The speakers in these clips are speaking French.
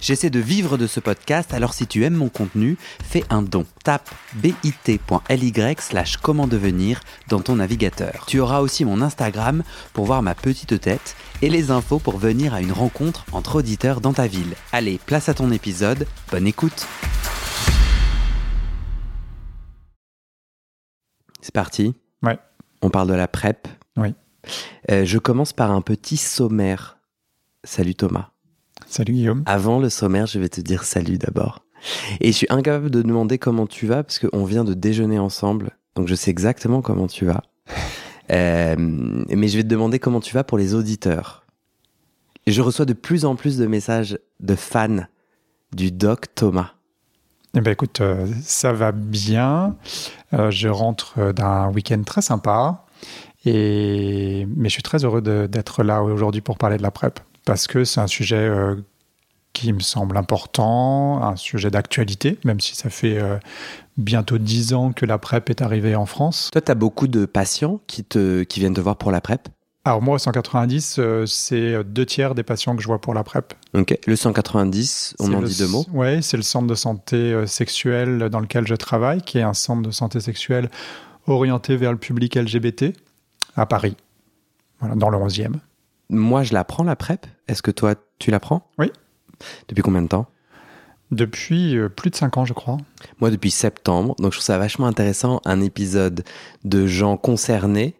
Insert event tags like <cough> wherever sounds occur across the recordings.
J'essaie de vivre de ce podcast, alors si tu aimes mon contenu, fais un don. Tape bit.ly slash comment devenir dans ton navigateur. Tu auras aussi mon Instagram pour voir ma petite tête et les infos pour venir à une rencontre entre auditeurs dans ta ville. Allez, place à ton épisode, bonne écoute C'est parti Ouais. On parle de la PrEP. Oui. Euh, je commence par un petit sommaire. Salut Thomas. Salut Guillaume. Avant le sommaire, je vais te dire salut d'abord. Et je suis incapable de demander comment tu vas parce qu'on vient de déjeuner ensemble. Donc je sais exactement comment tu vas. <laughs> Euh, mais je vais te demander comment tu vas pour les auditeurs. Et je reçois de plus en plus de messages de fans du doc Thomas. Eh ben écoute, euh, ça va bien. Euh, je rentre d'un week-end très sympa. Et... Mais je suis très heureux d'être là aujourd'hui pour parler de la PrEP. Parce que c'est un sujet euh, qui me semble important, un sujet d'actualité, même si ça fait euh, bientôt dix ans que la PrEP est arrivée en France. Toi, tu as beaucoup de patients qui, te, qui viennent te voir pour la PrEP? Alors moi, au 190, euh, c'est deux tiers des patients que je vois pour la PrEP. Ok. Le 190, on en le dit deux mots. Oui, c'est le centre de santé euh, sexuelle dans lequel je travaille, qui est un centre de santé sexuelle orienté vers le public LGBT à Paris, voilà, dans le 11e. Moi, je la prends la PrEP. Est-ce que toi, tu la prends? Oui. Depuis combien de temps? Depuis euh, plus de 5 ans, je crois. Moi, depuis septembre. Donc, je trouve ça vachement intéressant. Un épisode de gens concernés.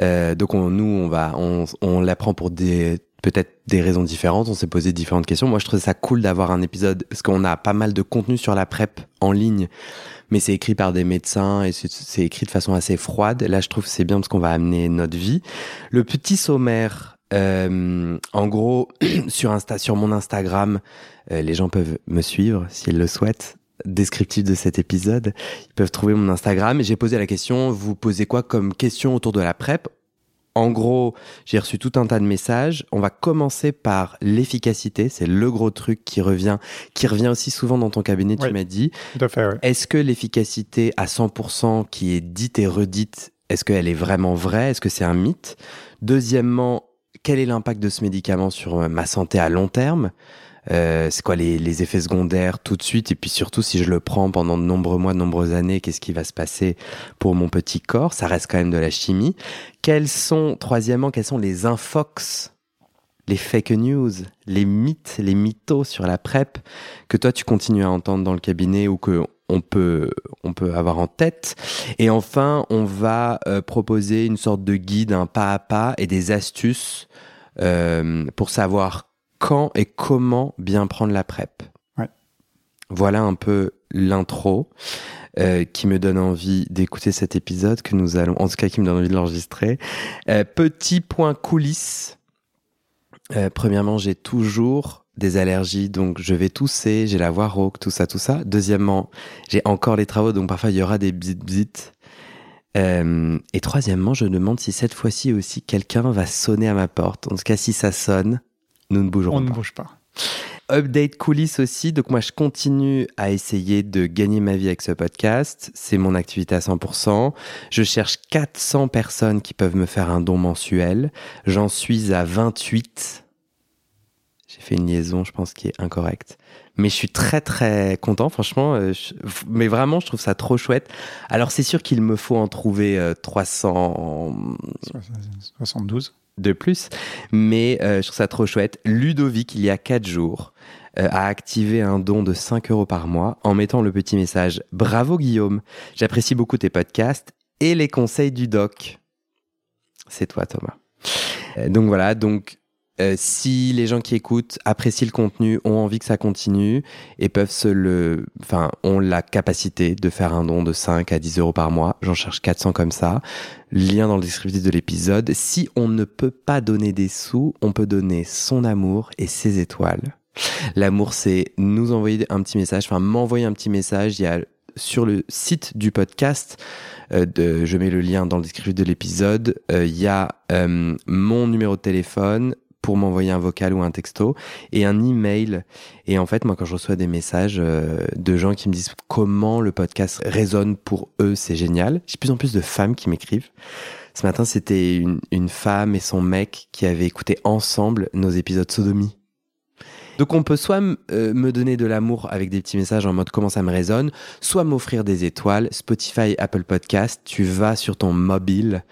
Euh, donc, on- nous, on va, on, on l'apprend pour des peut-être des raisons différentes. On s'est posé différentes questions. Moi, je trouvais ça cool d'avoir un épisode parce qu'on a pas mal de contenu sur la PrEP en ligne, mais c'est écrit par des médecins et c'est- c'est écrit de façon assez froide. Là, je trouve que c'est bien parce qu'on va amener notre vie. Le petit sommaire. Euh, en gros, <clears throat> sur Insta, sur mon Instagram, euh, les gens peuvent me suivre s'ils le souhaitent descriptif de cet épisode. Ils peuvent trouver mon Instagram et j'ai posé la question, vous posez quoi comme question autour de la PrEP? En gros, j'ai reçu tout un tas de messages. On va commencer par l'efficacité, c'est le gros truc qui revient, qui revient aussi souvent dans ton cabinet, tu m'as dit. Tout fait. Est-ce que l'efficacité à 100% qui est dite et redite, est-ce qu'elle est vraiment vraie? Est-ce que c'est un mythe? Deuxièmement, quel est l'impact de ce médicament sur euh, ma santé à long terme? Euh, C'est quoi les, les effets secondaires tout de suite? Et puis surtout, si je le prends pendant de nombreux mois, de nombreuses années, qu'est-ce qui va se passer pour mon petit corps? Ça reste quand même de la chimie. Quels sont, troisièmement, quels sont les infox les fake news, les mythes, les mythos sur la PrEP que toi tu continues à entendre dans le cabinet ou que on peut, on peut avoir en tête. Et enfin, on va euh, proposer une sorte de guide, un pas à pas et des astuces euh, pour savoir quand et comment bien prendre la PrEP. Ouais. Voilà un peu l'intro euh, qui me donne envie d'écouter cet épisode que nous allons, en tout cas qui me donne envie de l'enregistrer. Petit point coulisses. Premièrement, j'ai toujours des allergies, donc je vais tousser, j'ai la voix rauque, tout ça, tout ça. Deuxièmement, j'ai encore les travaux, donc parfois il y aura des bzit bzit. Euh, et troisièmement, je demande si cette fois-ci aussi quelqu'un va sonner à ma porte. En tout cas, si ça sonne, nous ne bougerons On ne pas. bouge pas. Update coulisses aussi. Donc moi, je continue à essayer de gagner ma vie avec ce podcast. C'est mon activité à 100%. Je cherche 400 personnes qui peuvent me faire un don mensuel. J'en suis à 28. J'ai fait une liaison, je pense, qui est incorrecte. Mais je suis très très content, franchement. euh, je- Mais vraiment, je trouve ça trop chouette. Alors c'est sûr qu'il me faut en trouver euh, 300 72. de plus. Mais euh, je trouve ça trop chouette. Ludovic, il y a 4 jours, euh, a activé un don de 5 euros par mois en mettant le petit message Bravo Guillaume, j'apprécie beaucoup tes podcasts et les conseils du doc. C'est toi, Thomas. Euh, donc voilà, donc. Euh, si les gens qui écoutent apprécient le contenu, ont envie que ça continue et peuvent se le, enfin, ont la capacité de faire un don de 5 à 10 euros par mois, j'en cherche 400 comme ça. Lien dans le descriptif de l'épisode. Si on ne peut pas donner des sous, on peut donner son amour et ses étoiles. L'amour, c'est nous envoyer un petit message, enfin m'envoyer un petit message. Il y a sur le site du podcast, euh, de, je mets le lien dans le descriptif de l'épisode, euh, il y a euh, mon numéro de téléphone pour m'envoyer un vocal ou un texto et un email. Et en fait, moi, quand je reçois des messages euh, de gens qui me disent comment le podcast résonne pour eux, c'est génial. J'ai plus en plus de femmes qui m'écrivent. Ce matin, c'était une, une femme et son mec qui avaient écouté ensemble nos épisodes Sodomie. Donc on peut soit euh, me donner de l'amour avec des petits messages en mode comment ça me résonne, soit m'offrir des étoiles. Spotify, Apple Podcast, tu vas sur ton mobile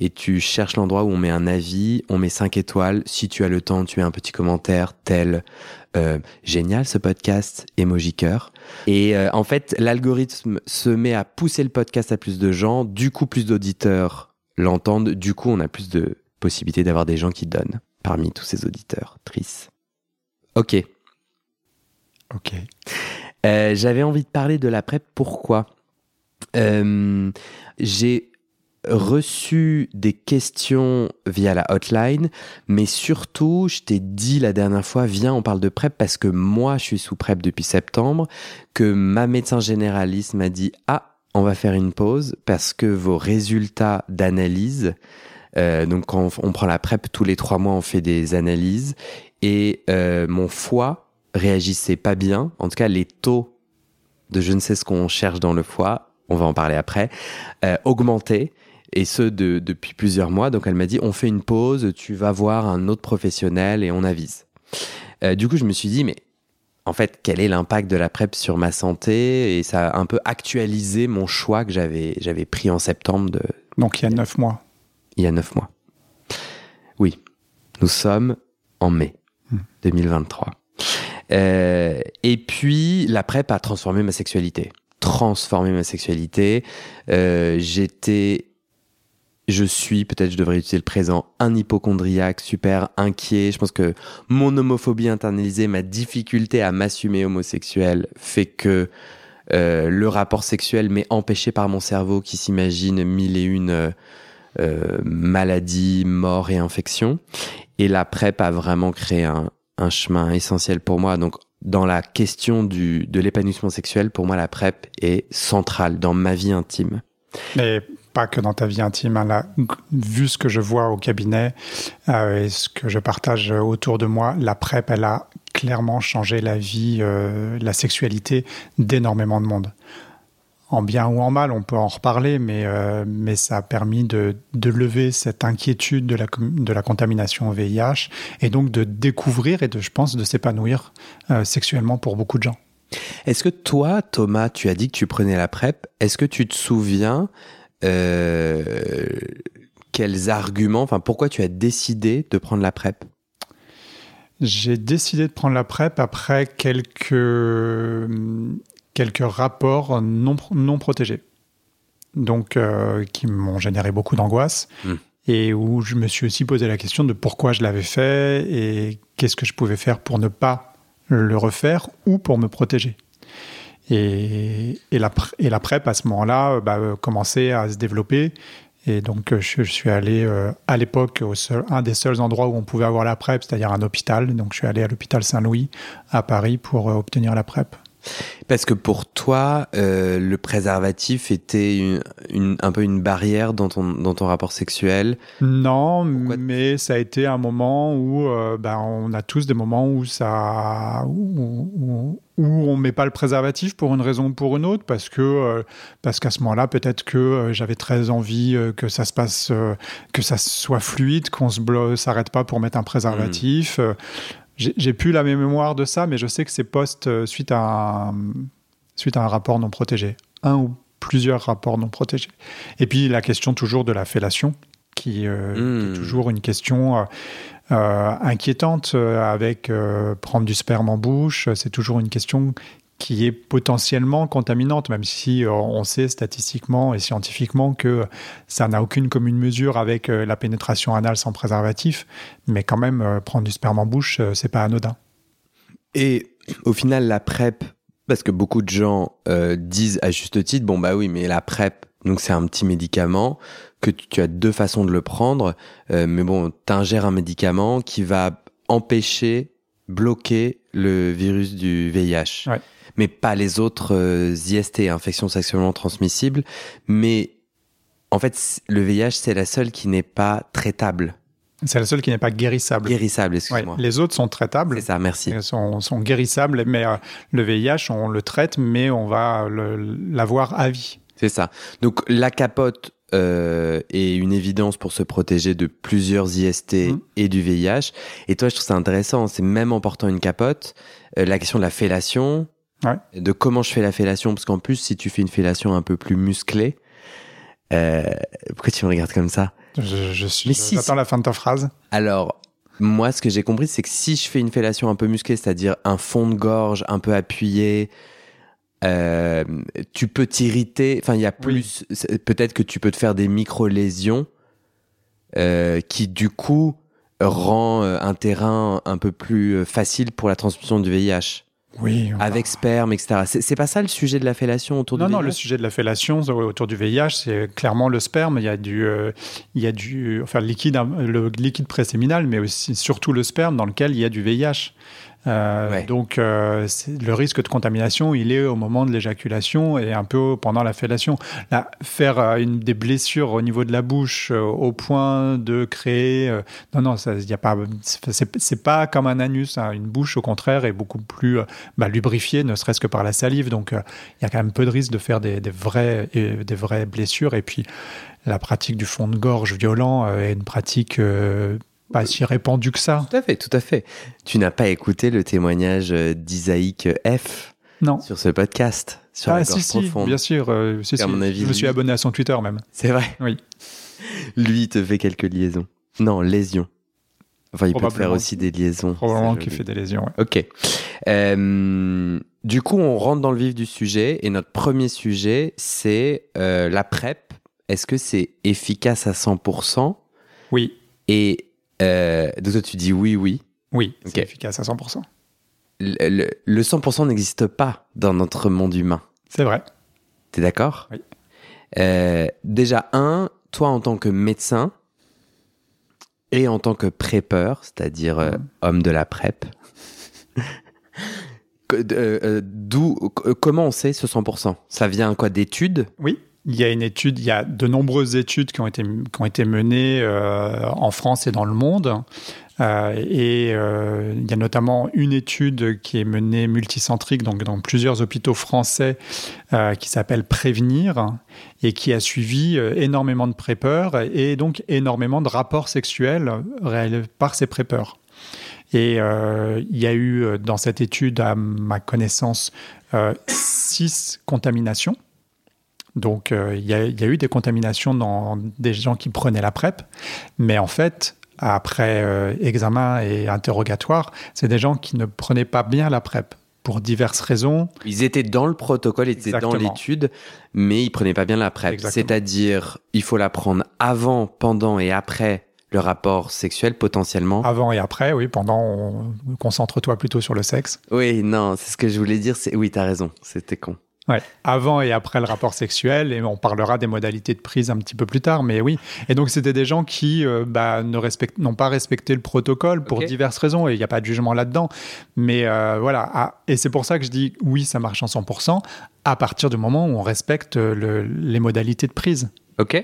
et tu cherches l'endroit où on met un avis, on met 5 étoiles. Si tu as le temps, tu mets un petit commentaire tel euh, génial ce podcast, emoji cœur. Et euh, en fait, l'algorithme se met à pousser le podcast à plus de gens, du coup plus d'auditeurs l'entendent, du coup on a plus de possibilités d'avoir des gens qui donnent parmi tous ces auditeurs. Triste. Ok. Ok. Euh, J'avais envie de parler de la PrEP. Pourquoi J'ai reçu des questions via la hotline, mais surtout, je t'ai dit la dernière fois, viens, on parle de PrEP parce que moi, je suis sous PrEP depuis septembre, que ma médecin généraliste m'a dit, ah, on va faire une pause parce que vos résultats d'analyse, euh, donc quand on prend la PrEP tous les trois mois, on fait des analyses et euh, mon foie réagissait pas bien. En tout cas, les taux de je ne sais ce qu'on cherche dans le foie, on va en parler après, euh, augmentaient et ce de, depuis plusieurs mois. Donc elle m'a dit on fait une pause, tu vas voir un autre professionnel et on avise. Euh, du coup, je me suis dit mais en fait, quel est l'impact de la PrEP sur ma santé? Et ça a un peu actualisé mon choix que j'avais j'avais pris en septembre. De... Donc il y a neuf mois. Il y a neuf mois. Oui, nous sommes en mai. 2023. Euh, et puis, la PrEP a transformé ma sexualité. Transformé ma sexualité. Euh, J'étais, je suis, peut-être je devrais utiliser le présent, un hypochondriaque super inquiet. Je pense que mon homophobie internalisée, ma difficulté à m'assumer homosexuel fait que euh, le rapport sexuel m'est empêché par mon cerveau qui s'imagine mille et une euh, euh maladies, morts et infections. Et la PrEP a vraiment créé un, un chemin essentiel pour moi. Donc, dans la question du, de l'épanouissement sexuel, pour moi, la PrEP est centrale dans ma vie intime. Mais pas que dans ta vie intime. Hein. Vu ce que je vois au cabinet euh, et ce que je partage autour de moi, la PrEP, elle a clairement changé la vie, euh, la sexualité d'énormément de monde en bien ou en mal, on peut en reparler, mais, euh, mais ça a permis de, de, lever cette inquiétude de la, de la contamination au VIH et donc de découvrir et de, je pense, de s'épanouir sexuellement pour beaucoup de gens. Est-ce que toi, Thomas, tu as dit que tu prenais la PrEP, est-ce que tu te souviens quels arguments, enfin pourquoi tu as décidé de prendre la PrEP? J'ai décidé de prendre la PrEP après quelques quelques rapports non, non protégés. Donc, euh, qui m'ont généré beaucoup d'angoisse. Hmm. Et où je me suis aussi posé la question de pourquoi je l'avais fait et qu'est-ce que je pouvais faire pour ne pas le refaire ou pour me protéger. Et, et, la, et la PrEP, à ce moment-là, euh, bah, euh, commençait à se développer. Et donc, je, suis allé à l'époque au seul, un des seuls endroits où on pouvait avoir la PrEP, c'est-à-dire un hôpital. Donc, je suis allé à l'hôpital Saint-Louis à Paris pour obtenir la PrEP. Parce que pour toi, euh, le préservatif était une, un peu une barrière dans ton, dans ton rapport sexuel? Non, mais ça a été un moment où euh, ben, on a tous des moments où ça où, où, on met pas le préservatif pour une raison ou pour une autre parce que euh, parce qu'à ce moment-là peut-être que j'avais très envie que ça se passe que ça soit fluide qu'on se s'arrête pas pour mettre un préservatif mmh. J'ai plus la mémoire de ça, mais je sais que c'est post euh, suite à, un, suite à un rapport non protégé. Un ou plusieurs rapports non protégés. Et puis la question toujours de la fellation, qui, euh, est hmm. toujours une question euh, inquiétante avec prendre du sperme en bouche. C'est toujours une question qui est potentiellement contaminante, même si euh, on sait statistiquement et scientifiquement que ça n'a aucune commune mesure avec euh, la pénétration anale sans préservatif, mais quand même euh, prendre du sperme en bouche, c'est pas anodin. Et au final, la PrEP, parce que beaucoup de gens disent à juste titre, bon bah oui, mais la PrEP, donc c'est un petit médicament que tu, as deux façons de le prendre, mais bon, tu ingères un médicament qui va empêcher, bloquer le virus du VIH. Ouais mais pas les autres euh, IST, infections sexuellement transmissibles. Mais en fait, le VIH, c'est la seule qui n'est pas traitable. C'est la seule qui n'est pas guérissable. Guérissable, Ouais, excuse-moi. les autres sont traitables. C'est ça, merci. Elles sont, sont guérissables, mais euh, le VIH, on le traite, mais on va l'avoir à vie. C'est ça. Donc la capote euh, est une évidence pour se protéger de plusieurs IST Mhm. et du VIH. Et toi, je trouve ça intéressant. C'est même en portant une capote, euh, la question de la fellation, Ouais. de comment je fais la fellation, parce qu'en plus, si tu fais une fellation un peu plus musclée, euh, pourquoi tu me regardes comme ça? Je, je suis. Mais si, J'attends si. la fin de ta phrase. Alors, moi, ce que j'ai compris, c'est que si je fais une fellation un peu musclée, c'est-à-dire un fond de gorge un peu appuyé, euh, tu peux t'irriter. Enfin, il y a plus. Peut-être que tu peux te faire des micro-lésions euh, qui, du coup, rend un terrain un peu plus facile pour la transmission du VIH. Oui. Avec sperme, etc. C'est c'est pas ça le sujet de la fellation autour Non, du non, VIH le sujet de la fellation euh, autour du VIH, c'est clairement le sperme. Il y a du, euh, il y a du, enfin, liquide, le liquide préséminal, mais aussi surtout le sperme dans lequel il y a du VIH. Euh, Ouais. Donc, euh, le risque de contamination, il est au moment de l'éjaculation et un peu pendant la fellation. Là, faire euh, une, des blessures au niveau de la bouche au point de créer, non, non, il y a pas, c'est pas comme un anus. hein. Une bouche, au contraire, est beaucoup plus bah, lubrifiée, ne serait-ce que par la salive. Donc, il y a quand même peu de risque de faire des, des vraies, des vraies blessures. Et puis, la pratique du fond de gorge violent est une pratique pas si répandue que ça. Tout à fait, tout à fait. Tu n'as pas écouté le témoignage euh, d'Isaïk F Non. sur ce podcast sur la Ah, gorge si, si, profonde. bien sûr. euh, si, À si. mon avis, Je me suis lui- abonné à son Twitter même. C'est vrai. Oui. <laughs> Lui, il te fait quelques liaisons. Non, lésions. Enfin, il peut faire aussi des liaisons. Probablement qu'il fait des lésions. ouais. Ok. Euh, du coup, on rentre dans le vif du sujet. Et notre premier sujet, c'est euh, la PrEP. Est-ce que c'est efficace à 100% Oui, Et euh, donc toi, tu dis oui, oui. oui, c'est efficace à 100%. Le, le- le 100% n'existe pas dans notre monde humain. C'est vrai. T'es d'accord? Oui. Euh, déjà, un, toi en tant que médecin et en tant que prépeur, c'est-à-dire euh, Mhm. homme de la PrEP, <laughs> euh, euh, d'où, comment on sait ce 100% Ça vient quoi d'études? Oui, il y a une étude, il y a de nombreuses études qui ont été, qui ont été menées euh, en France et dans le monde. Euh, et euh, il y a notamment une étude qui est menée multicentrique, donc dans plusieurs hôpitaux français, qui s'appelle Prévenir, et qui a suivi énormément de prépeurs et donc énormément de rapports sexuels réalisés par ces prépeurs. Et il y a eu dans cette étude, à ma connaissance, six contaminations. Donc, euh, il y, a- il y a eu des contaminations dans des gens qui prenaient la PrEP, mais en fait, après euh, examen et interrogatoire, c'est des gens qui ne prenaient pas bien la PrEP pour diverses raisons. Ils étaient dans le protocole, ils étaient dans l'étude, mais ils prenaient pas bien la PrEP. C'est-à-dire, il faut la prendre avant, pendant et après le rapport sexuel potentiellement. Avant et après, oui, pendant, on- concentre-toi plutôt sur le sexe. Oui, non, c'est ce que je voulais dire. C'est oui, t'as raison. C'était con. Ouais, avant et après le rapport sexuel, et on parlera des modalités de prise un petit peu plus tard, mais oui. Et donc, c'était des gens qui euh, bah, ne respectent- n'ont pas respecté le protocole pour diverses raisons, et il n'y a pas de jugement là-dedans. Mais euh, voilà, Ah, et c'est pour ça que je dis oui, ça marche en 100%, à partir du moment où on respecte euh, le- les modalités de prise. Ok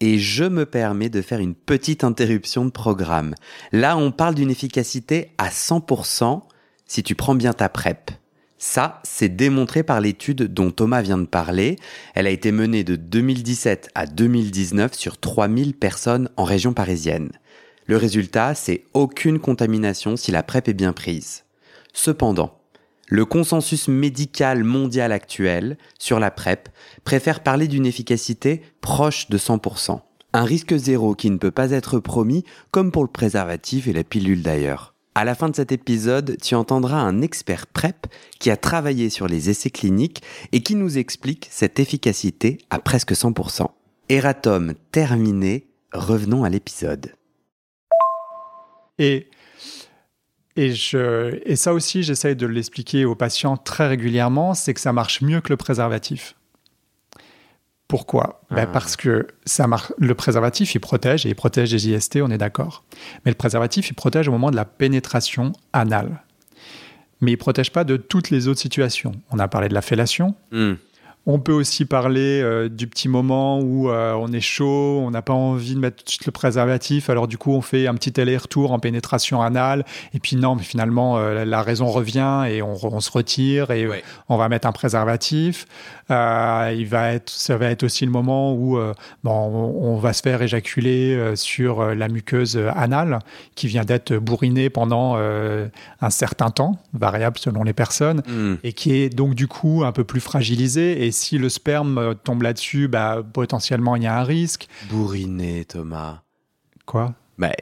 Et je me permets de faire une petite interruption de programme. Là, on parle d'une efficacité à 100% si tu prends bien ta PrEP. Ça, c'est démontré par l'étude dont Thomas vient de parler. Elle a été menée de 2017 à 2019 sur 3000 personnes en région parisienne. Le résultat, c'est aucune contamination si la PrEP est bien prise. Cependant, le consensus médical mondial actuel sur la PrEP préfère parler d'une efficacité proche de 100%. Un risque zéro qui ne peut pas être promis, comme pour le préservatif et la pilule d'ailleurs. À la fin de cet épisode, tu entendras un expert PrEP qui a travaillé sur les essais cliniques et qui nous explique cette efficacité à presque 100%. Eratom terminé, revenons à l'épisode. Et, et, et ça aussi, j'essaye de l'expliquer aux patients très régulièrement, c'est que ça marche mieux que le préservatif. Pourquoi Ben, Ah. Parce que ça marche, le préservatif, il protège, et il protège des IST, on est d'accord. Mais le préservatif, il protège au moment de la pénétration anale. Mais il ne protège pas de toutes les autres situations. On a parlé de la fellation, Hmm. On peut aussi parler euh, du petit moment où euh, on est chaud, on n'a pas envie de mettre tout de suite le préservatif, alors du coup on fait un petit aller-retour en pénétration anale, et puis non, mais finalement euh, la raison revient et on, on se retire et Ouais. on va mettre un préservatif. Il va être, ça va être aussi le moment où bon, on, on va se faire éjaculer sur la muqueuse anale qui vient d'être bourrinée pendant un certain temps, variable selon les personnes Hmm. et qui est donc du coup un peu plus fragilisé. Et si le sperme euh, tombe là-dessus, bah, potentiellement il y a un risque. Bourriner, Thomas. Quoi? Bah,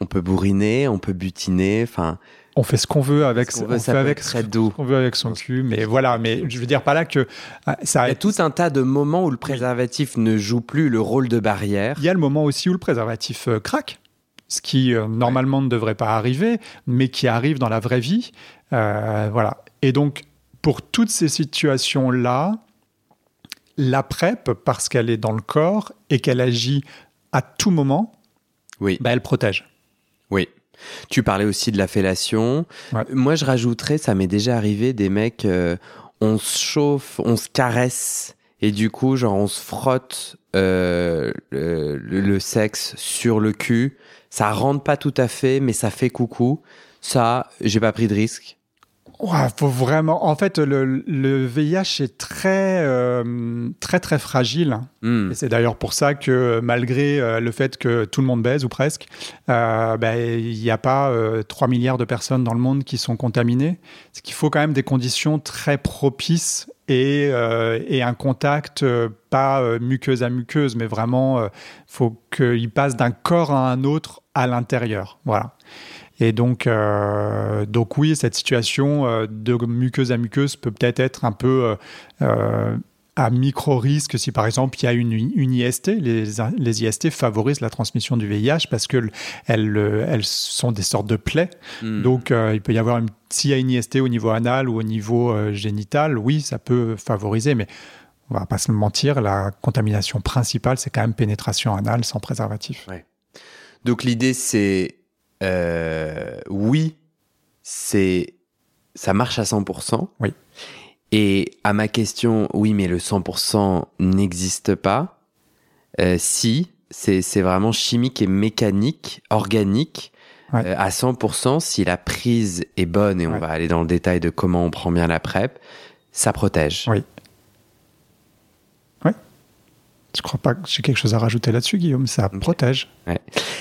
on peut bourriner, on peut butiner, enfin, On fait ce qu'on veut avec, Ce on veut, fait avec très doux. qu'on veut avec son cul. Mais voilà, mais je veux dire pas là que ah, ça. Il y a tout un tas de moments où le préservatif ne joue plus le rôle de barrière. Il y a le moment aussi où le préservatif euh, craque, ce qui euh, normalement ne devrait pas arriver, mais qui arrive dans la vraie vie. Euh, voilà. Et donc, pour toutes ces situations-là, la PrEP, parce qu'elle est dans le corps et qu'elle agit à tout moment, Oui, bah, elle protège. oui. Tu parlais aussi de la fellation. Ouais. Moi, je rajouterais, ça m'est déjà arrivé, des mecs, euh, on se chauffe, on se caresse, et du coup, genre, on se frotte euh, le, le- le sexe sur le cul. Ça rentre pas tout à fait, mais ça fait coucou. Ça, j'ai pas pris de risque. Ouais, faut vraiment. En fait, le, le VIH est très, euh, très, très fragile. Hmm. Et c'est d'ailleurs pour ça que malgré euh, le fait que tout le monde baise ou presque, euh, ben, il n'y a pas euh, 3 milliards de personnes dans le monde qui sont contaminées. C'est qu'il faut quand même des conditions très propices et, et un contact pas muqueuse à muqueuse, mais vraiment, il faut qu'il passe d'un corps à un autre à l'intérieur. Voilà. Et donc, euh, donc oui, cette situation euh, de muqueuse à muqueuse peut peut-être être un peu euh, euh, à micro-risque si par exemple il y a une, une IST. Les, les IST favorisent la transmission du VIH parce qu'elles elles, elles sont des sortes de plaies. Hmm. Donc euh, il peut y avoir une, s'il y a une IST au niveau anal ou au niveau euh, génital, oui, ça peut favoriser, mais on va pas se mentir, la contamination principale, c'est quand même pénétration anale sans préservatif. Donc l'idée c'est euh, oui, c'est ça marche à 100%. Oui. Et à ma question, oui, mais le 100% n'existe pas. Euh, si, c'est c'est vraiment chimique et mécanique, organique. Ouais. euh, à 100%, si la prise est bonne, et on Ouais. va aller dans le détail de comment on prend bien la PrEP, ça protège. Oui. Je crois pas que j'ai quelque chose à rajouter là-dessus, Guillaume. Ça Ok. protège.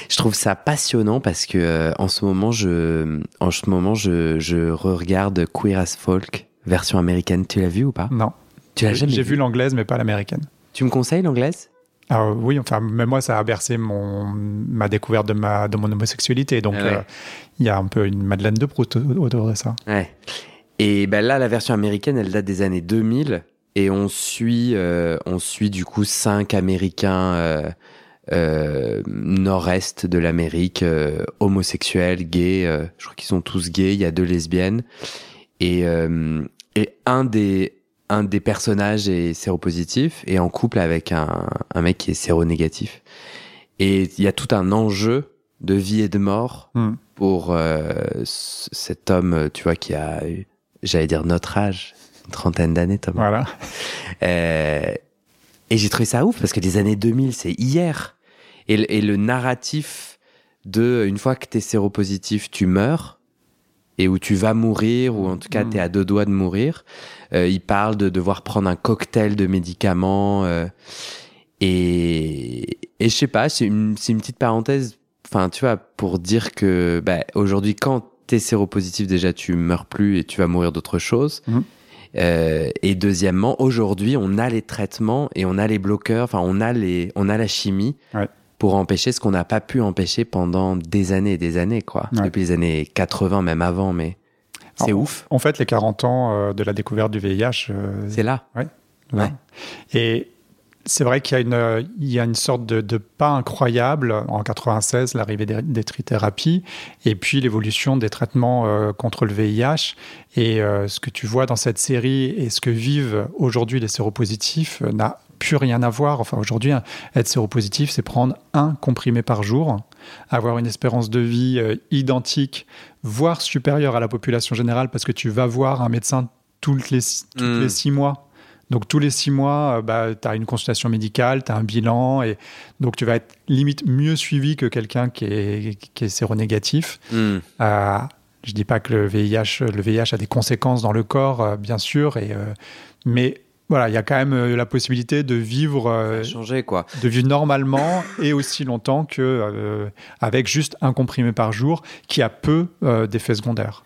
Je trouve ça passionnant parce que euh, en ce moment, je, en ce moment, je, je regarde Queer as Folk version américaine. Tu l'as vu ou pas? Non. Tu l'as jamais J'ai vu, vu l'anglaise, mais pas l'américaine. Tu me conseilles l'anglaise? Ah oui, enfin, même moi, ça a bercé mon, ma découverte de, ma, de mon homosexualité. Donc, Ah ouais. euh, il y a un peu une Madeleine de Proust autour de ça. Ouais. Et ben là, la version américaine, elle date des années 2000 et on suit, euh, on suit du coup cinq Américains euh, euh, nord-est de l'Amérique, euh, homosexuels, gays. euh, je crois qu'ils sont tous gays. Il y a deux lesbiennes et euh, et un des un des personnages est séropositif et en couple avec un, un mec qui est séronégatif. Et il y a tout un enjeu de vie et de mort Hmm. pour euh, cet homme, tu vois, qui a, eu, j'allais dire notre âge, une trentaine d'années, Thomas. Voilà. Euh, et j'ai trouvé ça ouf parce que les années 2000, c'est hier. Et, le- et le narratif de une fois que t'es séropositif, tu meurs et où tu vas mourir ou en tout cas t'es à deux doigts de mourir. Euh, il parle de devoir prendre un cocktail de médicaments euh, et et je sais pas, c'est une c'est une petite parenthèse. Enfin, tu vois, pour dire que bah, aujourd'hui, quand t'es séropositif, déjà tu meurs plus et tu vas mourir d'autre chose. Mhm. Euh, et deuxièmement, aujourd'hui, on a les traitements et on a les bloqueurs, enfin, on a les, on a la chimie Ouais. pour empêcher ce qu'on n'a pas pu empêcher pendant des années et des années, quoi. Ouais. Depuis les années 80, même avant, mais c'est ouf. En fait, les 40 ans euh, de la découverte du VIH, euh, C'est là. là. ouais. Et c'est vrai qu'il y a une, il y a une sorte de, de pas incroyable en 96, l'arrivée des, des trithérapies, et puis l'évolution des traitements euh, contre le VIH. Et euh, ce que tu vois dans cette série et ce que vivent aujourd'hui les séropositifs euh, n'a plus rien à voir. Enfin, aujourd'hui, un- être séropositif, c'est prendre un comprimé par jour, avoir une espérance de vie identique, voire supérieure à la population générale, parce que tu vas voir un médecin toutes les, toutes Mm. les six mois. Donc tous les six mois, bah, tu as une consultation médicale, tu as un bilan, et donc tu vas être limite mieux suivi que quelqu'un qui est, qui est séronégatif. Hmm. Euh, je dis pas que le VIH, le VIH a des conséquences dans le corps, euh, bien sûr, et, euh, mais voilà, il y a quand même euh, la possibilité de vivre, euh, Changer, quoi. de vivre normalement et aussi longtemps que euh, avec juste un comprimé par jour, qui a peu euh, d'effets secondaires.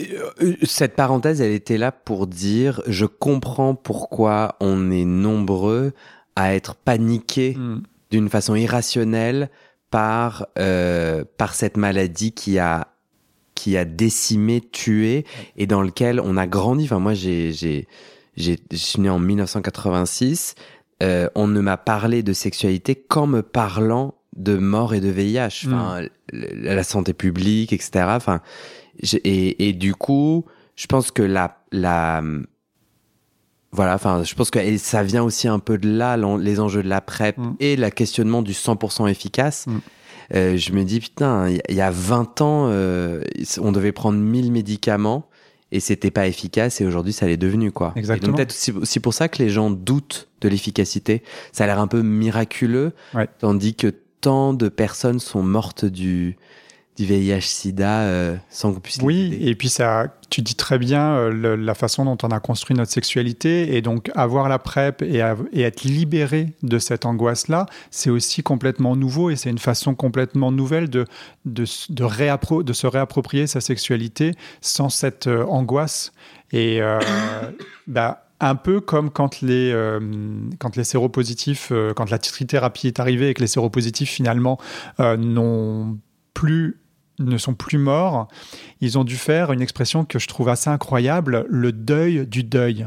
Euh, Cette parenthèse, elle était là pour dire, je comprends pourquoi on est nombreux à être paniqués Mm. d'une façon irrationnelle par euh, par cette maladie qui a qui a décimé, tué et dans lequel on a grandi. Enfin, moi, j'ai j'ai j'ai je suis né en 1986. Euh, on ne m'a parlé de sexualité qu'en me parlant de mort et de VIH. Enfin, l- la santé publique, etc. Enfin, et, et du coup, je pense que la la voilà, enfin, je pense que ça vient aussi un peu de là, les enjeux de la PrEP Mm. et la questionnement du 100% efficace. Mm. Euh, je me dis, putain, il y- a 20 ans, euh, on devait prendre 1000 médicaments et c'était pas efficace et aujourd'hui, ça l'est devenu, quoi. Et Exactement. donc, peut-être aussi, aussi pour ça que les gens doutent de l'efficacité. Ça a l'air un peu miraculeux, Ouais. tandis que tant de personnes sont mortes du, du VIH-Sida euh, sans qu'on puisse Oui, et puis ça, tu dis très bien euh, le- la façon dont on a construit notre sexualité, et donc avoir la PrEP et, et être libéré de cette angoisse-là, c'est aussi complètement nouveau, et c'est une façon complètement nouvelle de, de, de, réappro- de se réapproprier sa sexualité sans cette euh, angoisse. Et euh, <coughs> bah, un peu comme quand les, euh, quand les séropositifs, euh, quand la trithérapie est arrivée et que les séropositifs finalement euh, n'ont plus ne sont plus morts, ils ont dû faire une expression que je trouve assez incroyable, le deuil du deuil.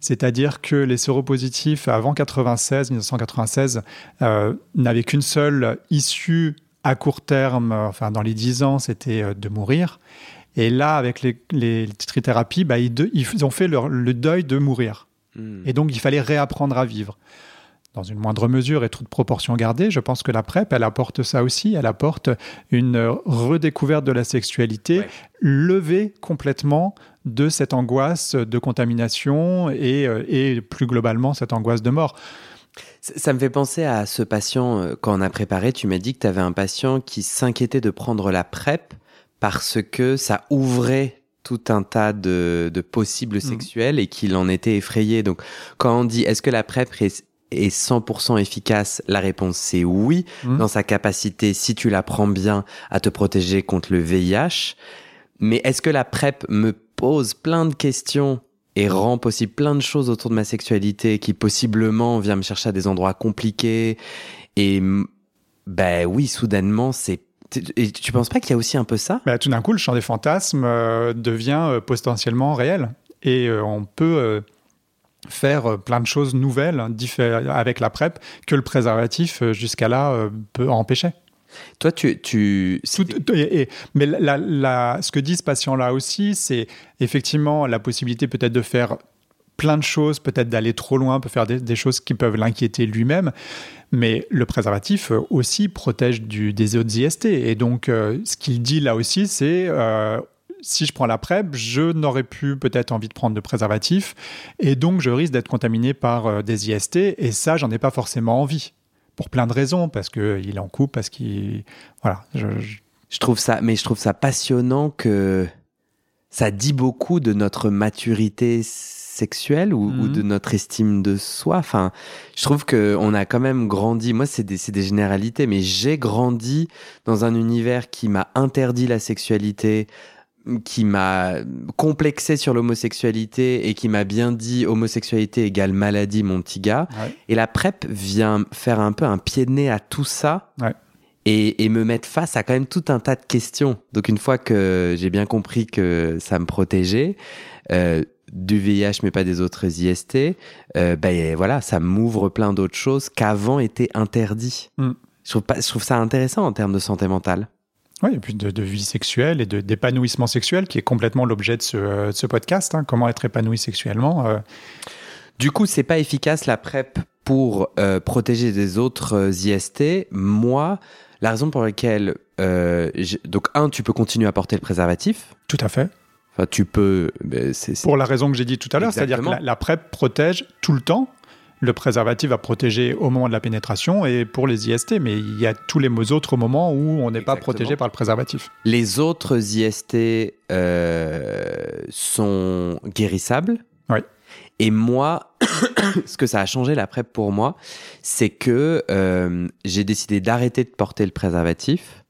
C'est-à-dire que les séropositifs avant 96, 1996, euh, n'avaient qu'une seule issue à court terme, euh, enfin dans les 10 ans, c'était euh, de mourir. Et là, avec les, les trithérapies, bah, ils, de- ils ont fait leur- le deuil de mourir. Mm. Et donc, il fallait réapprendre à vivre. Dans une moindre mesure et toute proportion gardée, je pense que la PrEP, elle apporte ça aussi. Elle apporte une redécouverte de la sexualité, Ouais. levée complètement de cette angoisse de contamination et, euh, et plus globalement cette angoisse de mort. Ça, me fait penser à ce patient, euh, quand on a préparé, tu m'as dit que tu avais un patient qui s'inquiétait de prendre la PrEP parce que ça ouvrait tout un tas de, de possibles sexuels et qu'il en était effrayé. Donc, quand on dit est-ce que la PrEP est, est 100% efficace, la réponse c'est oui, Mhm. dans sa capacité, si tu la prends bien, à te protéger contre le VIH. Mais est-ce que la PrEP me pose plein de questions et rend possible plein de choses autour de ma sexualité qui possiblement vient me chercher à des endroits compliqués? Et ben oui soudainement c'est et tu penses pas qu'il y a aussi un peu ça? Bah, tout d'un coup, le champ des fantasmes euh, devient euh, potentiellement réel. Et euh, on peut faire euh, plein de choses nouvelles hein, avec la PrEP que le préservatif, euh, jusqu'à là, euh, peut empêcher. toi tu tu Tout- et- et- mais la- la- ce que dit ce patient-là aussi, c'est effectivement la possibilité peut-être de faire plein de choses, peut-être d'aller trop loin, peut faire des, des choses qui peuvent l'inquiéter lui-même. Mais le préservatif aussi protège du, des autres IST. Et donc, euh, ce qu'il dit là aussi, c'est euh, si je prends la PrEP, je n'aurais plus peut-être envie de prendre de préservatif. Et donc, je risque d'être contaminé par euh, des IST. Et ça, j'en ai pas forcément envie. Pour plein de raisons, parce qu'il est en couple, parce qu'il. Voilà. je- je- je trouve ça mais je trouve ça passionnant que ça dit beaucoup de notre maturité sexuelle ou, ou Mhm. de notre estime de soi enfin je trouve que on a quand même grandi moi c'est des c'est des généralités mais j'ai grandi dans un univers qui m'a interdit la sexualité qui m'a complexé sur l'homosexualité et qui m'a bien dit homosexualité égale maladie mon petit gars Ouais. et la PrEP vient faire un peu un pied de nez à tout ça Ouais. et, et me mettre face à quand même tout un tas de questions. Donc une fois que j'ai bien compris que ça me protégeait euh, du VIH mais pas des autres IST, euh, ben voilà, ça m'ouvre plein d'autres choses qu'avant étaient interdits. Mm. Je, trouve pas, je trouve ça intéressant en termes de santé mentale. Oui, et puis de, de vie sexuelle et d'épanouissement sexuel, qui est complètement l'objet de ce, euh, de ce podcast. hein. comment être épanoui sexuellement euh, Du coup, c'est pas efficace la PrEP pour euh, protéger des autres IST. Moi, la raison pour laquelle donc un, tu peux continuer à porter le préservatif. Tout à fait. Enfin, tu peux. ben, Pour la raison que j'ai dit tout à l'heure, c'est-à-dire que la, la PrEP protège tout le temps. Le préservatif va protéger au moment de la pénétration et pour les IST, mais il y a tous les autres moments où on n'est pas protégé par le préservatif. Les autres IST euh, sont guérissables. Oui. Et moi, <coughs> ce que ça a changé la PrEP pour moi, c'est que euh, j'ai décidé d'arrêter de porter le préservatif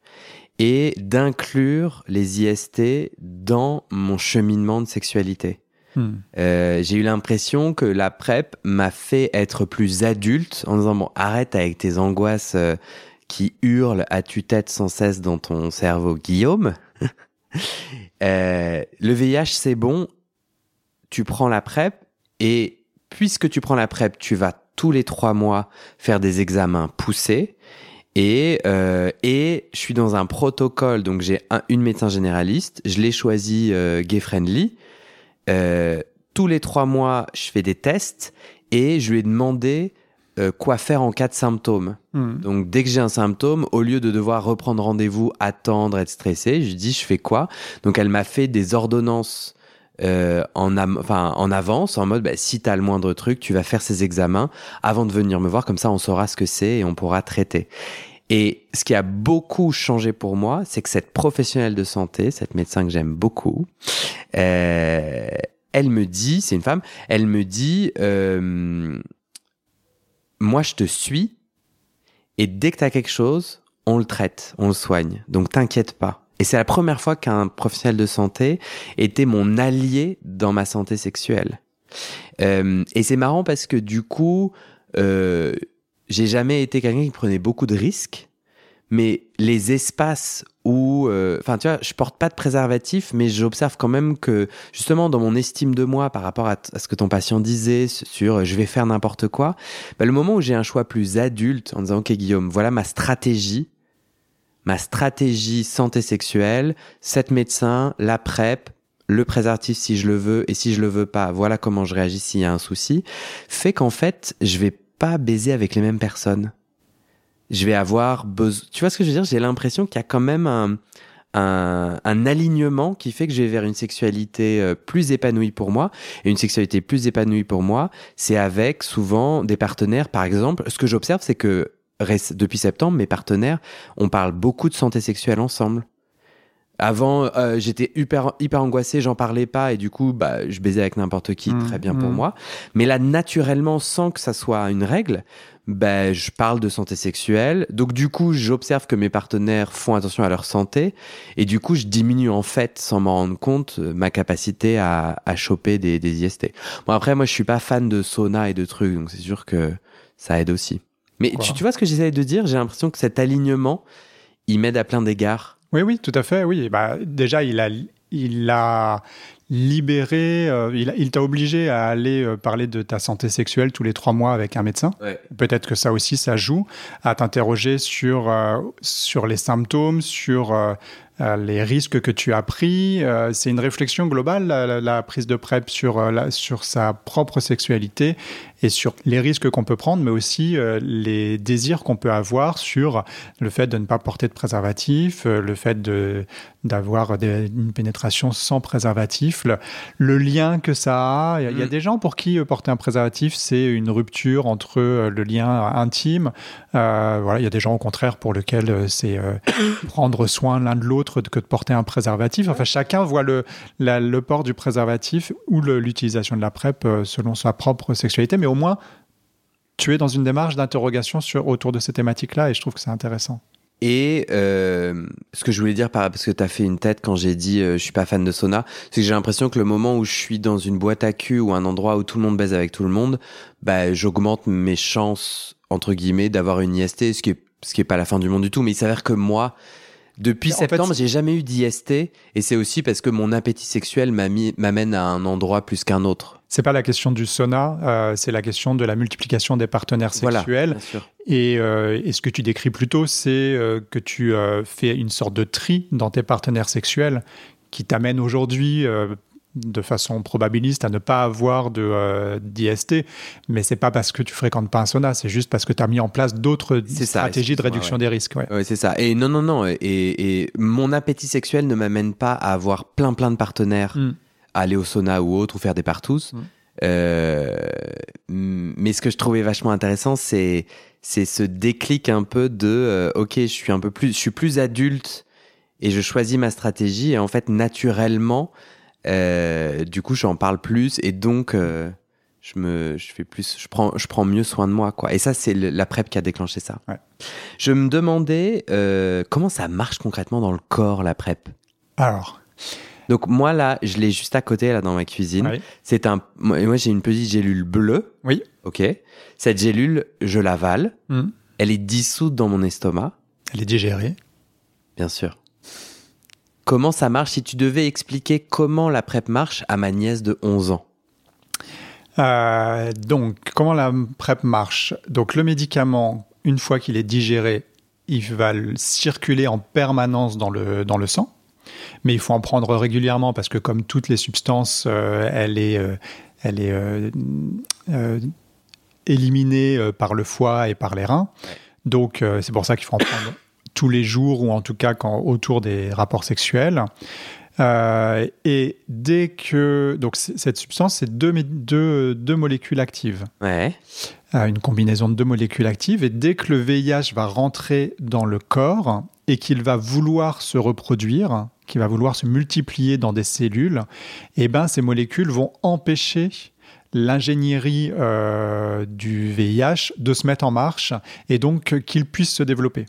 et d'inclure les IST dans mon cheminement de sexualité. Hmm. Euh, j'ai eu l'impression que la PrEP m'a fait être plus adulte en disant bon arrête avec tes angoisses euh, qui hurlent à tue-tête sans cesse dans ton cerveau Guillaume. <laughs> Euh, le VIH c'est bon, tu prends la PrEP et puisque tu prends la PrEP, tu vas tous les trois mois faire des examens poussés. Et, et je suis dans un protocole, donc j'ai un- une médecin généraliste, je l'ai choisi euh, gay friendly. Euh, tous les trois mois, je fais des tests et je lui ai demandé euh, quoi faire en cas de symptômes. Hmm. Donc dès que j'ai un symptôme, au lieu de devoir reprendre rendez-vous, attendre, être stressé, je dis je fais quoi? Donc elle m'a fait des ordonnances euh, en, enfin, en avance, en mode bah, si tu as le moindre truc, tu vas faire ces examens avant de venir me voir, comme ça on saura ce que c'est et on pourra traiter. Et ce qui a beaucoup changé pour moi, c'est que cette professionnelle de santé, cette médecin que j'aime beaucoup, euh, elle me dit, c'est une femme, elle me dit, euh, moi je te suis et dès que tu as quelque chose, on le traite, on le soigne. Donc t'inquiète pas. Et c'est la première fois qu'un professionnel de santé était mon allié dans ma santé sexuelle. Euh, et c'est marrant parce que du coup, j'ai jamais été quelqu'un qui prenait beaucoup de risques, mais les espaces où, euh, enfin tu vois, je porte pas de préservatif, mais j'observe quand même que justement dans mon estime de moi par rapport à, ce que ton patient disait sur je vais faire n'importe quoi, bah, le moment où j'ai un choix plus adulte en disant ok Guillaume, voilà ma stratégie, ma stratégie santé sexuelle, cette médecin, la PrEP, le préservatif si je le veux et si je le veux pas, voilà comment je réagis s'il y a un souci, fait qu'en fait je vais pas baiser avec les mêmes personnes. Je vais avoir besoin. Tu vois ce que je veux dire? J'ai l'impression qu'il y a quand même un, un, un alignement qui fait que je vais vers une sexualité euh, plus épanouie pour moi. Et une sexualité plus épanouie pour moi, c'est avec souvent des partenaires. Par exemple, ce que j'observe, c'est que depuis septembre, mes partenaires, on parle beaucoup de santé sexuelle ensemble. Avant, euh, j'étais hyper, hyper angoissé, j'en parlais pas et du coup, bah, je baisais avec n'importe qui, Mmh, très bien pour mmh. moi. Mais là, naturellement, sans que ça soit une règle, ben, je parle de santé sexuelle. Donc, du coup, j'observe que mes partenaires font attention à leur santé. Et du coup, je diminue, en fait, sans m'en rendre compte, euh, ma capacité à, à choper des, des IST. Bon, après, moi, je suis pas fan de sauna et de trucs. Donc, c'est sûr que ça aide aussi. Mais tu, tu vois ce que j'essaie de dire? J'ai l'impression que cet alignement, il m'aide à plein d'égards. Oui, oui, tout à fait. Oui, bah, déjà, il a, il a libéré, euh, il, t'a obligé à aller euh, parler de ta santé sexuelle tous les trois mois avec un médecin. Peut-être que ça aussi, ça joue à t'interroger sur, euh, sur les symptômes, sur les risques que tu as pris. Euh, c'est une réflexion globale, la, prise de PrEP sur, euh, la- sur sa propre sexualité et sur les risques qu'on peut prendre, mais aussi euh, les désirs qu'on peut avoir sur le fait de ne pas porter de préservatif, euh, le fait d'avoir une pénétration sans préservatif, le, le lien que ça a. Il y a, Mm. des gens pour qui euh, porter un préservatif, c'est une rupture entre euh, le lien intime. Euh, voilà, il y a des gens au contraire pour lesquels euh, c'est euh, <coughs> prendre soin l'un de l'autre que de porter un préservatif. Enfin, chacun voit le, la- le port du préservatif ou l'utilisation de la PrEP euh, selon sa propre sexualité, mais au moins tu es dans une démarche d'interrogation sur autour de ces thématiques-là et je trouve que c'est intéressant. Et euh, ce que je voulais dire, par, parce que tu as fait une tête quand j'ai dit euh, je suis pas fan de sauna, c'est que j'ai l'impression que le moment où je suis dans une boîte à cul ou un endroit où tout le monde baise avec tout le monde, bah, j'augmente mes chances, entre guillemets, d'avoir une IST, ce qui, est, ce qui est pas la fin du monde du tout. Mais il s'avère que moi, depuis En septembre, j'ai jamais eu d'IST. Et c'est aussi parce que mon appétit sexuel m'amène à un endroit plus qu'un autre. C'est pas la question du sauna, euh, c'est la question de la multiplication des partenaires Voilà, sexuels. Et, euh, et ce que tu décris plutôt, c'est euh, que tu fais une sorte de tri dans tes partenaires sexuels qui t'amène aujourd'hui de façon probabiliste à ne pas avoir de euh, d'IST, mais c'est pas parce que tu fréquentes pas un sauna, c'est juste parce que tu as mis en place d'autres stratégies de réduction des risques. Ouais, c'est ça. Et non, non, non. Et, et, mon appétit sexuel ne m'amène pas à avoir plein, plein de partenaires, mm. à aller au sauna ou autre, ou faire des partous. Mm. Euh, mais ce que je trouvais vachement intéressant, c'est c'est ce déclic un peu de euh, ok, je suis un peu plus, je suis plus adulte et je choisis ma stratégie et en fait naturellement euh, du coup, j'en parle plus et donc euh, je me, je fais plus, je prends, je prends mieux soin de moi, quoi. Et ça, c'est la prep qui a déclenché ça. Je me demandais euh, comment ça marche concrètement dans le corps la prep? Alors. Donc moi là, je l'ai juste à côté là dans ma cuisine. C'est un, moi j'ai une petite gélule bleue. Oui. Ok. Cette gélule, je l'avale. Hmm. Elle est dissoute dans mon estomac. Elle est digérée. Bien sûr. Comment ça marche? Si tu devais expliquer comment la PrEP marche à ma nièce de 11 ans euh, Donc, comment la PrEP marche? Donc, le médicament, une fois qu'il est digéré, il va circuler en permanence dans le, dans le sang. Mais il faut en prendre régulièrement parce que, comme toutes les substances, euh, elle est, euh, elle est éliminée par le foie et par les reins. Donc, c'est pour ça qu'il faut en prendre tous les jours ou en tout cas quand, autour des rapports sexuels. Euh, et dès que donc cette substance, c'est deux, deux, deux, molécules actives. Ouais. Euh, une combinaison de deux molécules actives. Et dès que le VIH va rentrer dans le corps et qu'il va vouloir se reproduire, qu'il va vouloir se multiplier dans des cellules, eh ben ces molécules vont empêcher l'ingénierie euh, du VIH de se mettre en marche et donc qu'il puisse se développer.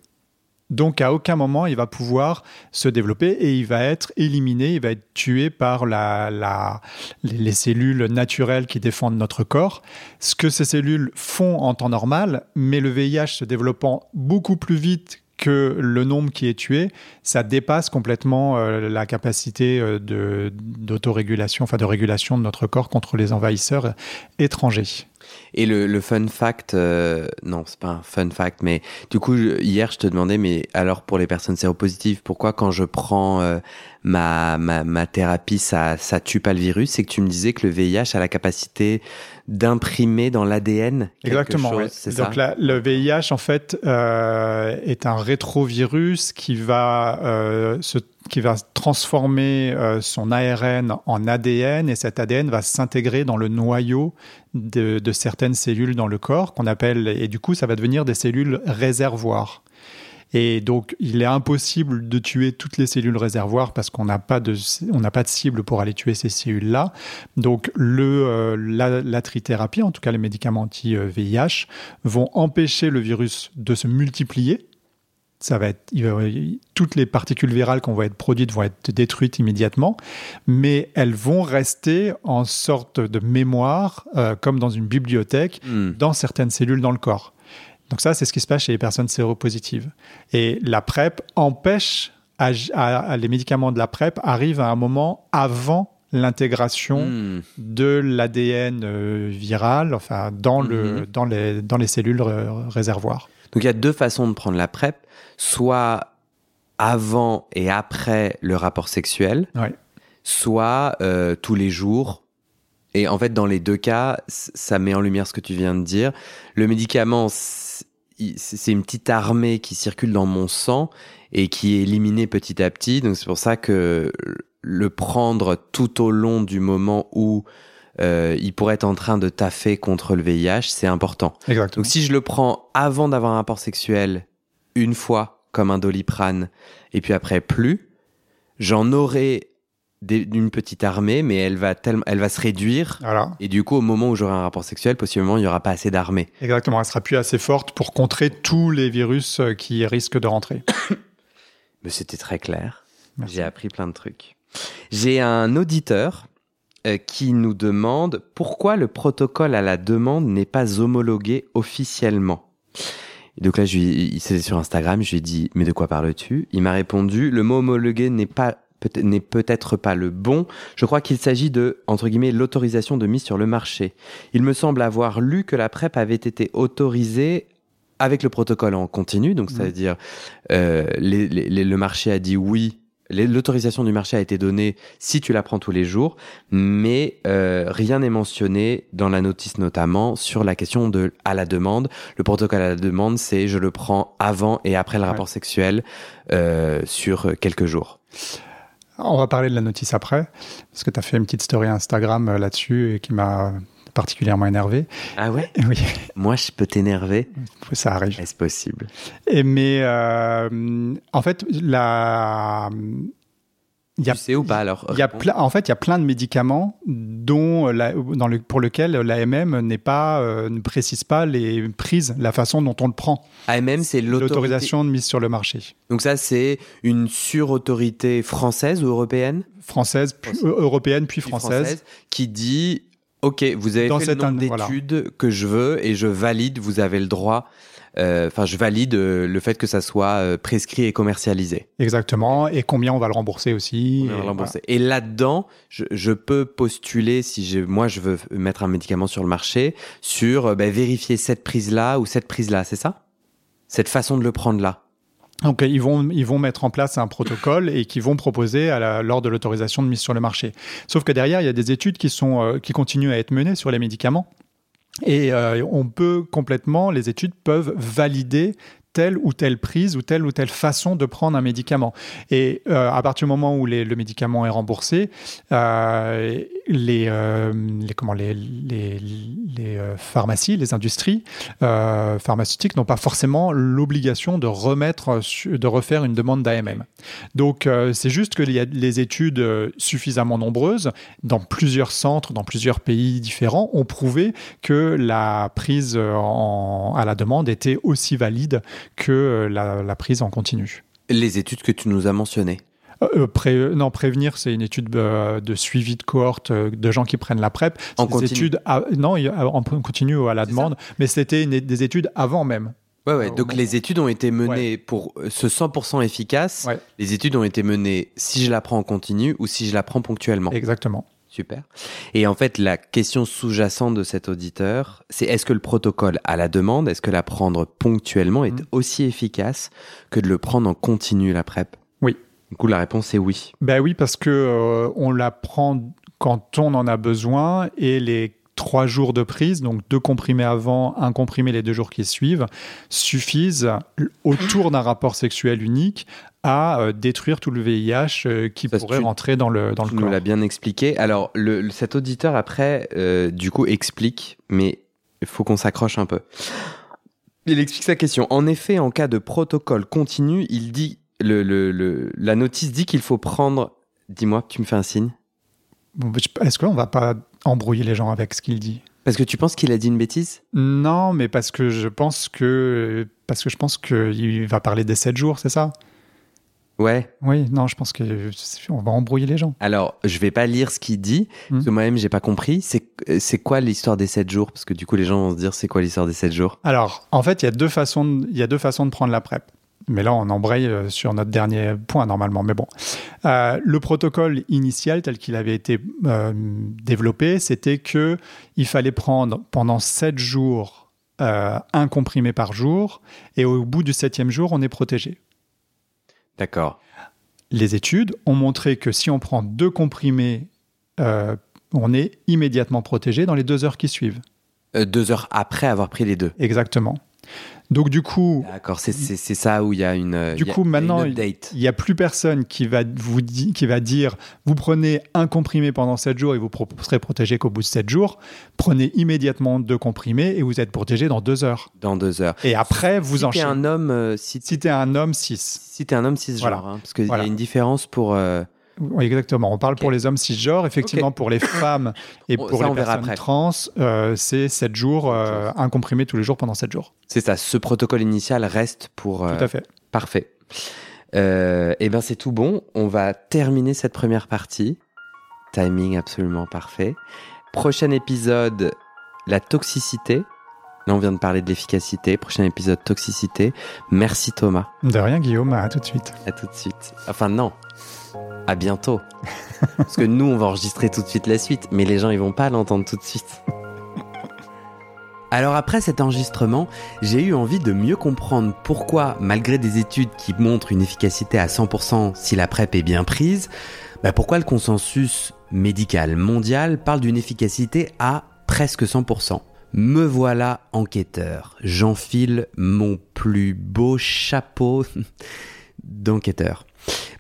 Donc à aucun moment il va pouvoir se développer et il va être éliminé, il va être tué par les cellules naturelles qui défendent notre corps. Ce que ces cellules font en temps normal, mais le VIH se développant beaucoup plus vite que le nombre qui est tué, ça dépasse complètement euh, la capacité euh, d'autorégulation, enfin de régulation de notre corps contre les envahisseurs étrangers. Et le, le fun fact, euh, non, c'est pas un fun fact, mais du coup, hier, je te demandais, mais alors pour les personnes séropositives, pourquoi quand je prends euh, ma, ma, ma, thérapie, ça, ça tue pas le virus? C'est que tu me disais que le VIH a la capacité d'imprimer dans l'ADN Exactement. Chose, c'est Donc ça? le VIH, en fait, euh, est un rétrovirus qui va euh, se qui va transformer euh, son ARN en ADN et cet ADN va s'intégrer dans le noyau de, certaines cellules dans le corps qu'on appelle et du coup ça va devenir des cellules réservoirs. Et donc, il est impossible de tuer toutes les cellules réservoirs parce qu'on n'a pas de, on pas de cible pour aller tuer ces cellules-là. Donc, le, euh, la, la, trithérapie, en tout cas les médicaments anti-VIH, vont empêcher le virus de se multiplier ça va être, toutes les particules virales qu'on va être produites vont être détruites immédiatement, mais elles vont rester en sorte de mémoire, euh, comme dans une bibliothèque, hmm. dans certaines cellules dans le corps. Donc ça, c'est ce qui se passe chez les personnes séropositives. Et la PrEP empêche, les médicaments de la PrEP arrivent à un moment avant l'intégration hmm. de l'ADN euh, viral, enfin dans, le, hmm. dans, les, dans les cellules réservoirs. Donc il y a deux façons de prendre la PrEP, soit avant et après le rapport sexuel, soit euh, tous les jours. Et en fait, dans les deux cas, ça met en lumière ce que tu viens de dire. Le médicament, c'est une petite armée qui circule dans mon sang et qui est éliminée petit à petit. Donc c'est pour ça que le prendre tout au long du moment où euh, il pourrait être en train de taffer contre le VIH, c'est important. Exactement. Donc si je le prends avant d'avoir un rapport sexuel, une fois comme un doliprane, et puis après plus, j'en aurai une petite armée, mais elle va, tellement, elle va se réduire. Et du coup, au moment où j'aurai un rapport sexuel, possiblement, il n'y aura pas assez d'armée. Exactement, elle sera plus assez forte pour contrer tous les virus euh, qui risquent de rentrer. <coughs> mais c'était très clair. J'ai appris plein de trucs. J'ai un auditeur qui nous demande pourquoi le protocole à la demande n'est pas homologué officiellement. donc là, je lui, c'était sur Instagram, je lui ai dit, mais de quoi parles-tu? Il m'a répondu, le mot homologué n'est pas n'est peut-être pas le bon. Je crois qu'il s'agit de, entre guillemets, l'autorisation de mise sur le marché. Il me semble avoir lu que la PrEP avait été autorisée avec le protocole en continu, donc c'est-à-dire euh, le marché a dit oui l'autorisation du marché a été donnée si tu la prends tous les jours, mais euh, rien n'est mentionné dans la notice notamment sur la question de à la demande. Le protocole à la demande, c'est je le prends avant et après le rapport sexuel euh, sur quelques jours. On va parler de la notice après, parce que tu as fait une petite story Instagram euh, là-dessus et qui m'a particulièrement énervé. Ah ouais <laughs> Oui. Moi, je peux t'énerver Ça arrive. Est-ce possible et Mais euh, en fait, la. Il y a, tu sais ou pas alors y a En fait, il y a plein de médicaments dont la, dans le, pour lesquels l'AMM n'est pas, euh, ne précise pas les prises, la façon dont on le prend. AMM, c'est l'autorisation de mise sur le marché. Donc ça, c'est une surautorité française ou européenne? Française, puis, européenne, puis, française, qui dit Ok, vous avez fait le nombre d'études que je veux et je valide, vous avez le droit. Euh, enfin, je valide euh, le fait que ça soit euh, prescrit et commercialisé. Exactement. Et combien on va le rembourser aussi. Et, rembourser. et là-dedans, je, je, peux postuler si moi je veux mettre un médicament sur le marché, sur ben, vérifier cette prise-là ou cette prise-là, c'est ça? Cette façon de le prendre là. Donc ils vont, mettre en place un protocole et qui vont proposer à lors de l'autorisation de mise sur le marché. Sauf que derrière, il y a des études qui, sont, euh, qui continuent à être menées sur les médicaments. Et euh, on peut complètement, les études peuvent valider telle ou telle prise ou telle ou telle façon de prendre un médicament. Et euh, à partir du moment où le médicament est remboursé, euh, les, euh, les, comment, les, les, pharmacies, les industries pharmaceutiques n'ont pas forcément l'obligation de remettre, de refaire une demande d'AMM. Donc c'est juste a les études suffisamment nombreuses dans plusieurs centres, dans plusieurs pays différents, ont prouvé que la prise à la demande était aussi valide que euh, la, prise en continu. Les études que tu nous as mentionnées euh, euh, non, prévenir, c'est une étude de suivi de cohorte de gens qui prennent la PrEP. En continu Non, en continu à la demande, mais c'était des études avant même. Ouais, ouais. Donc les études ont été menées pour ce 100% efficace. Les études ont été menées si je la prends en continu ou si je la prends ponctuellement. Exactement. Super. Et en fait, la question sous-jacente de cet auditeur, c'est est-ce que le protocole à la demande, est-ce que la prendre ponctuellement est mm. aussi efficace que de le prendre en continu la PrEP? Oui. Du coup, la réponse est oui. Ben oui, parce que euh, on la prend quand on en a besoin et les trois jours de prise, donc deux comprimés avant, un comprimé les deux jours qui suivent, suffisent autour d'un rapport sexuel unique à euh, détruire tout le VIH euh, qui pourrait rentrer dans le, dans le corps. Tu nous l'as bien expliqué. Alors, le, cet auditeur, après, euh, du coup, explique, mais il faut qu'on s'accroche un peu. Il explique sa question. En effet, en cas de protocole continu, il dit, le, le, la notice dit qu'il faut prendre. Dis-moi, tu me fais un signe? Est-ce qu'on va pas embrouiller les gens avec ce qu'il dit Parce que tu penses qu'il a dit une bêtise? Non, mais parce que je pense que parce que je pense qu'il va parler des 7 jours, c'est ça? Ouais. Oui, non, je pense que on va embrouiller les gens. Alors, je vais pas lire ce qu'il dit, hmm. parce que moi-même, j'ai pas compris. C'est, quoi l'histoire des 7 jours? Parce que du coup, les gens vont se dire, c'est quoi l'histoire des 7 jours? Alors, en fait, il y a deux façons, de, il y a deux façons de prendre la PrEP. Mais là, on embraye euh, sur notre dernier point normalement. Mais bon, euh, le protocole initial tel qu'il avait été euh, développé, c'était que il fallait prendre pendant 7 jours un comprimé par jour, et au bout du septième jour, on est protégé. D'accord. Les études ont montré que si on prend deux comprimés, on est immédiatement protégé dans les deux heures qui suivent. Deux heures après avoir pris les deux. Exactement. Donc du coup, d'accord, c'est ça où il y a une. Du coup, maintenant, il n'y a plus personne qui va vous qui va dire vous prenez un comprimé pendant 7 jours et vous serez protégé qu'au bout de 7 jours. Prenez immédiatement deux comprimés et vous êtes protégé dans 2 heures. Dans 2 heures. Et après, vous si enchaînez. un homme, euh, si, si es un homme 6. Si es un homme 6 voilà. hein, parce qu'il y a une différence pour. Euh, oui, exactement. On parle pour les hommes cisgenres. Effectivement, pour les femmes et <coughs> pour les personnes trans, euh, c'est 7 jours, euh, un comprimé tous les jours pendant 7 jours. C'est ça. Ce protocole initial reste pour. Euh, tout à fait. Parfait. et eh bien, c'est tout bon. On va terminer cette première partie. Timing absolument parfait. Prochain épisode, la toxicité. Là, on vient de parler de l'efficacité. Prochain épisode, toxicité. Merci Thomas. De rien, Guillaume. À tout de suite. À tout de suite. Enfin, non. À bientôt. Parce que nous, on va enregistrer tout de suite la suite, mais les gens, ils vont pas l'entendre tout de suite. Alors après cet enregistrement, j'ai eu envie de mieux comprendre pourquoi, malgré des études qui montrent une efficacité à 100% si la PrEP est bien prise, bah pourquoi le consensus médical mondial parle d'une efficacité à presque 100%. Me voilà enquêteur. J'enfile mon plus beau chapeau <laughs> d'enquêteur.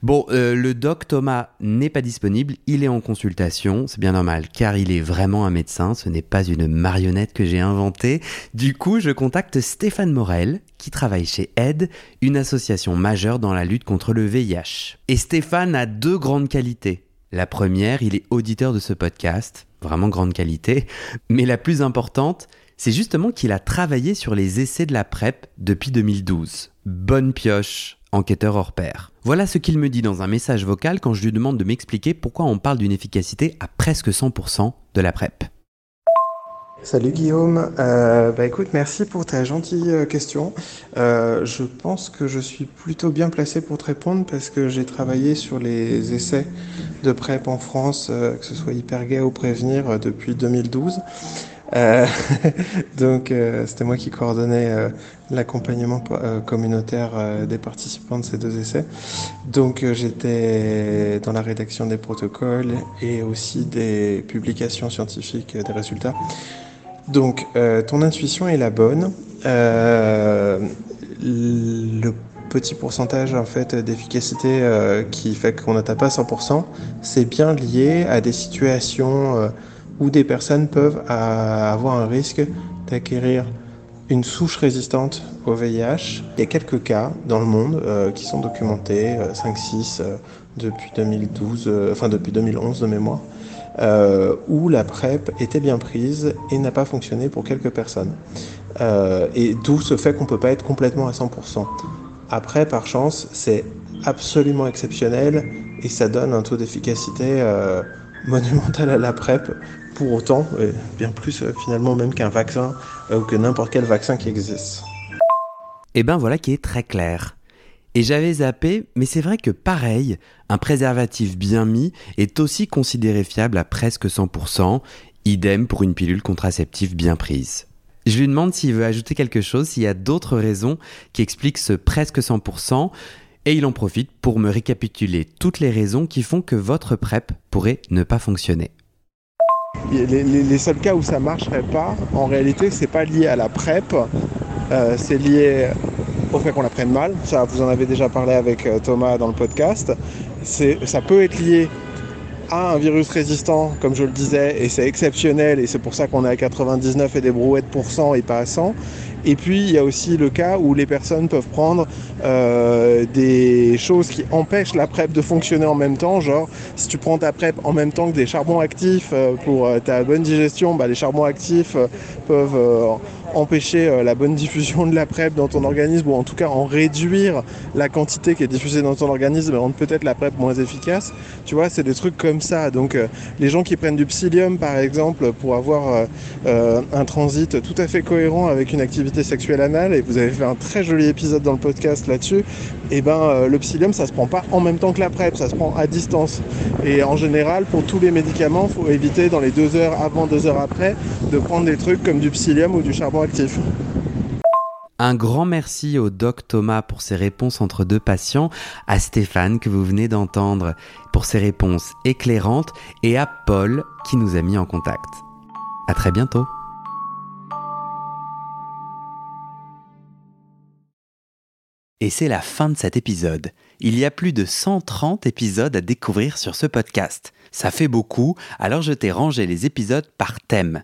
Bon, euh, le doc Thomas n'est pas disponible, il est en consultation, c'est bien normal, car il est vraiment un médecin, ce n'est pas une marionnette que j'ai inventée. Du coup, je contacte Stéphane Morel, qui travaille chez AID, une association majeure dans la lutte contre le VIH. Et Stéphane a deux grandes qualités. La première, il est auditeur de ce podcast, vraiment grande qualité, mais la plus importante, c'est justement qu'il a travaillé sur les essais de la PrEP depuis 2012. Bonne pioche enquêteur hors pair. Voilà ce qu'il me dit dans un message vocal quand je lui demande de m'expliquer pourquoi on parle d'une efficacité à presque 100% de la PrEP. Salut Guillaume, euh, bah merci pour ta gentille euh, question. Euh, je pense que je suis plutôt bien placé pour te répondre parce que j'ai travaillé sur les essais de PrEP en France, que ce soit Hypergay ou Prévenir, depuis 2012. Euh, <laughs> donc euh, c'était moi qui coordonnais euh, l'accompagnement communautaire des participants de ces deux essais. Donc j'étais dans la rédaction des protocoles et aussi des publications scientifiques des résultats. Donc ton intuition est la bonne. le petit pourcentage en fait d'efficacité qui fait qu'on n'atteint pas 100%, c'est bien lié à des situations où des personnes peuvent avoir un risque d'acquérir une souche résistante au VIH. Il y a quelques cas dans le monde euh, qui sont documentés, 5-6 euh, euh, depuis 2012, enfin depuis 2011 de mémoire, où la PrEP était bien prise et n'a pas fonctionné pour quelques personnes. et d'où ce fait qu'on ne peut pas être complètement à 100%. Après, par chance, c'est absolument exceptionnel et ça donne un taux d'efficacité monumental à la PrEP pour autant, bien plus euh, finalement même qu'un vaccin euh, ou que n'importe quel vaccin qui existe. Et eh ben voilà qui est très clair. Et j'avais zappé, mais c'est vrai que pareil, un préservatif bien mis est aussi considéré fiable à presque 100%, idem pour une pilule contraceptive bien prise. Je lui demande s'il veut ajouter quelque chose, s'il y a d'autres raisons qui expliquent ce presque 100%, et il en profite pour me récapituler toutes les raisons qui font que votre PrEP pourrait ne pas fonctionner. Les, seuls cas où ça marcherait pas, en réalité, c'est pas lié à la PrEP, euh, c'est lié au fait qu'on la prenne mal. Ça, vous en avez déjà parlé avec euh, Thomas dans le podcast. Ça peut être lié à un virus résistant, comme je le disais, et c'est exceptionnel, et c'est pour ça qu'on est à 99 et des brouettes pour cent et pas à 100. Et puis il y a aussi le cas où les personnes peuvent prendre euh, des choses qui empêchent la PrEP de fonctionner en même temps, genre si tu prends ta PrEP en même temps que des charbons actifs euh, pour euh, ta bonne digestion, bah, les charbons actifs peuvent empêcher euh, la bonne diffusion de la PrEP dans ton organisme ou en tout cas en réduire la quantité qui est diffusée dans ton organisme et rendre peut-être la PrEP moins efficace. Tu vois, c'est des trucs comme ça. Donc euh, les gens qui prennent du psyllium par exemple pour avoir euh, un transit tout à fait cohérent avec une activité sexuelle anale et vous avez fait un très joli épisode dans le podcast là-dessus, et eh ben le psyllium ça se prend pas en même temps que la PrEP, ça se prend à distance. Et en général pour tous les médicaments, il faut éviter dans les deux heures avant, deux heures après de prendre des trucs comme du psyllium ou du charbon un grand merci au doc Thomas pour ses réponses entre deux patients, à Stéphane que vous venez d'entendre pour ses réponses éclairantes et à Paul qui nous a mis en contact. À très bientôt. Et c'est la fin de cet épisode. Il y a plus de 130 épisodes à découvrir sur ce podcast. Ça fait beaucoup, alors je t'ai rangé les épisodes par thème